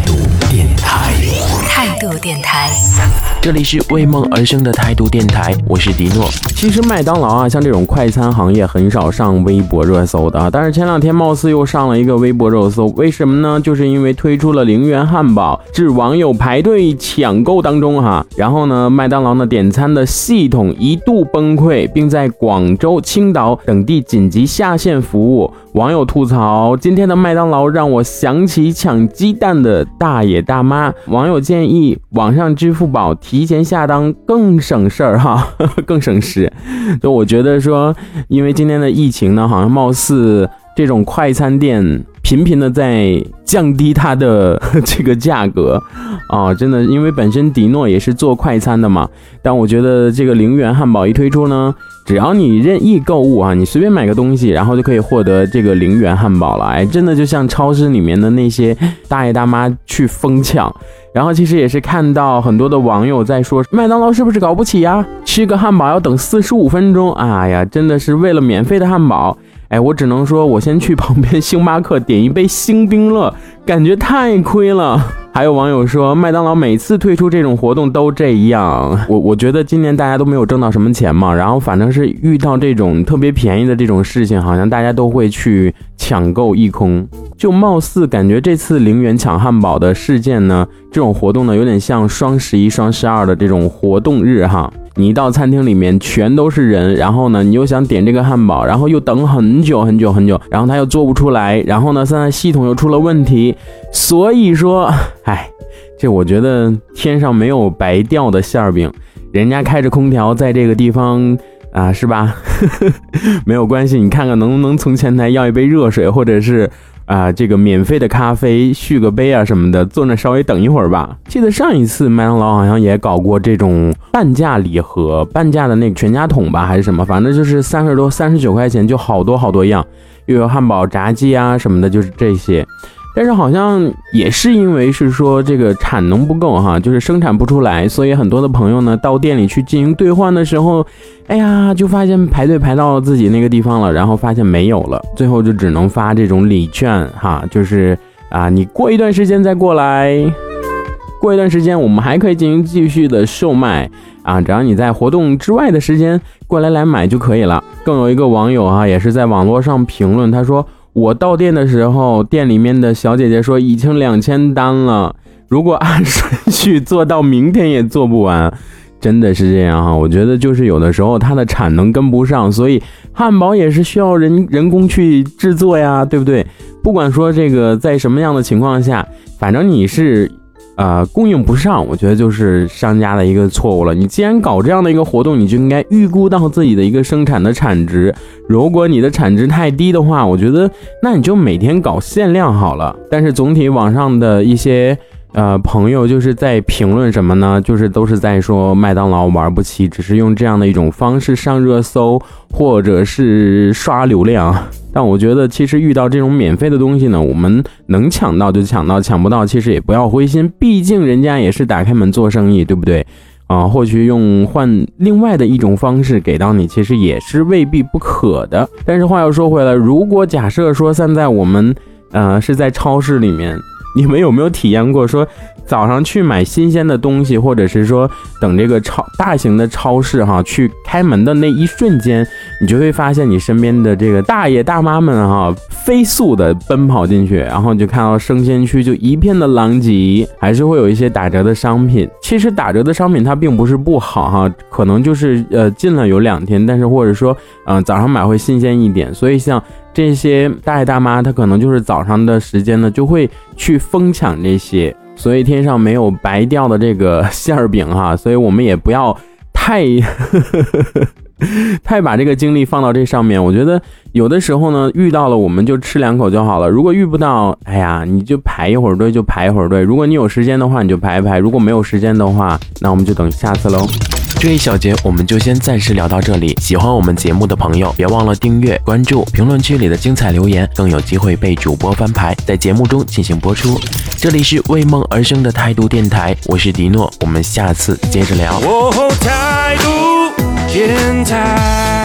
态度电台。这里是为梦而生的态度电台，我是迪诺。其实麦当劳啊，像这种快餐行业很少上微博热搜的啊，但是前两天貌似又上了一个微博热搜，为什么呢？就是因为推出了零元汉堡，致网友排队抢购当中哈。然后呢，麦当劳呢点餐的系统一度崩溃，并在广州、青岛等地紧急下线服务。网友吐槽：今天的麦当劳让我想起抢鸡蛋的大爷大妈。网友建议网上支付宝提前下单更省事儿哈，更省时。就我觉得说，因为今天的疫情呢，好像貌似这种快餐店频频的在降低它的 这个价格啊，真的，因为本身迪诺也是做快餐的嘛，但我觉得这个零元汉堡一推出呢。只要你任意购物啊，你随便买个东西，然后就可以获得这个零元汉堡了。哎，真的就像超市里面的那些大爷大妈去疯抢。然后其实也是看到很多的网友在说，麦当劳是不是搞不起呀？吃个汉堡要等四十五分钟，哎呀，真的是为了免费的汉堡。哎，我只能说，我先去旁边星巴克点一杯星冰乐，感觉太亏了。还有网友说，麦当劳每次推出这种活动都这样。我我觉得今年大家都没有挣到什么钱嘛，然后反正是遇到这种特别便宜的这种事情，好像大家都会去抢购一空。就貌似感觉这次零元抢汉堡的事件呢，这种活动呢，有点像双十一、双十二的这种活动日哈。你一到餐厅里面全都是人，然后呢，你又想点这个汉堡，然后又等很久很久很久，然后他又做不出来，然后呢，现在系统又出了问题，所以说，哎，这我觉得天上没有白掉的馅儿饼，人家开着空调在这个地方啊，是吧？没有关系，你看看能不能从前台要一杯热水，或者是。啊，这个免费的咖啡续个杯啊什么的，坐那稍微等一会儿吧。记得上一次麦当劳好像也搞过这种半价礼盒，半价的那个全家桶吧，还是什么，反正就是三十多、三十九块钱就好多好多样，又有汉堡、炸鸡啊什么的，就是这些。但是好像也是因为是说这个产能不够哈，就是生产不出来，所以很多的朋友呢到店里去进行兑换的时候，哎呀，就发现排队排到自己那个地方了，然后发现没有了，最后就只能发这种礼券哈，就是啊，你过一段时间再过来，过一段时间我们还可以进行继续的售卖啊，只要你在活动之外的时间过来来买就可以了。更有一个网友啊，也是在网络上评论，他说。我到店的时候，店里面的小姐姐说已经两千单了，如果按顺序做到明天也做不完，真的是这样哈。我觉得就是有的时候它的产能跟不上，所以汉堡也是需要人人工去制作呀，对不对？不管说这个在什么样的情况下，反正你是。呃，供应不上，我觉得就是商家的一个错误了。你既然搞这样的一个活动，你就应该预估到自己的一个生产的产值。如果你的产值太低的话，我觉得那你就每天搞限量好了。但是总体网上的一些。呃，朋友就是在评论什么呢？就是都是在说麦当劳玩不起，只是用这样的一种方式上热搜，或者是刷流量。但我觉得，其实遇到这种免费的东西呢，我们能抢到就抢到，抢不到其实也不要灰心，毕竟人家也是打开门做生意，对不对？啊，或许用换另外的一种方式给到你，其实也是未必不可的。但是话又说回来，如果假设说现在我们，呃，是在超市里面。你们有没有体验过说早上去买新鲜的东西，或者是说等这个超大型的超市哈去开门的那一瞬间，你就会发现你身边的这个大爷大妈们哈飞速的奔跑进去，然后就看到生鲜区就一片的狼藉，还是会有一些打折的商品。其实打折的商品它并不是不好哈，可能就是呃进了有两天，但是或者说嗯早上买会新鲜一点，所以像。这些大爷大妈，他可能就是早上的时间呢，就会去疯抢这些，所以天上没有白掉的这个馅儿饼哈，所以我们也不要太 太把这个精力放到这上面。我觉得有的时候呢，遇到了我们就吃两口就好了。如果遇不到，哎呀，你就排一会儿队就排一会儿队。如果你有时间的话，你就排一排；如果没有时间的话，那我们就等下次喽。这一小节我们就先暂时聊到这里。喜欢我们节目的朋友，别忘了订阅、关注，评论区里的精彩留言更有机会被主播翻牌，在节目中进行播出。这里是为梦而生的态度电台，我是迪诺，我们下次接着聊。态度电台。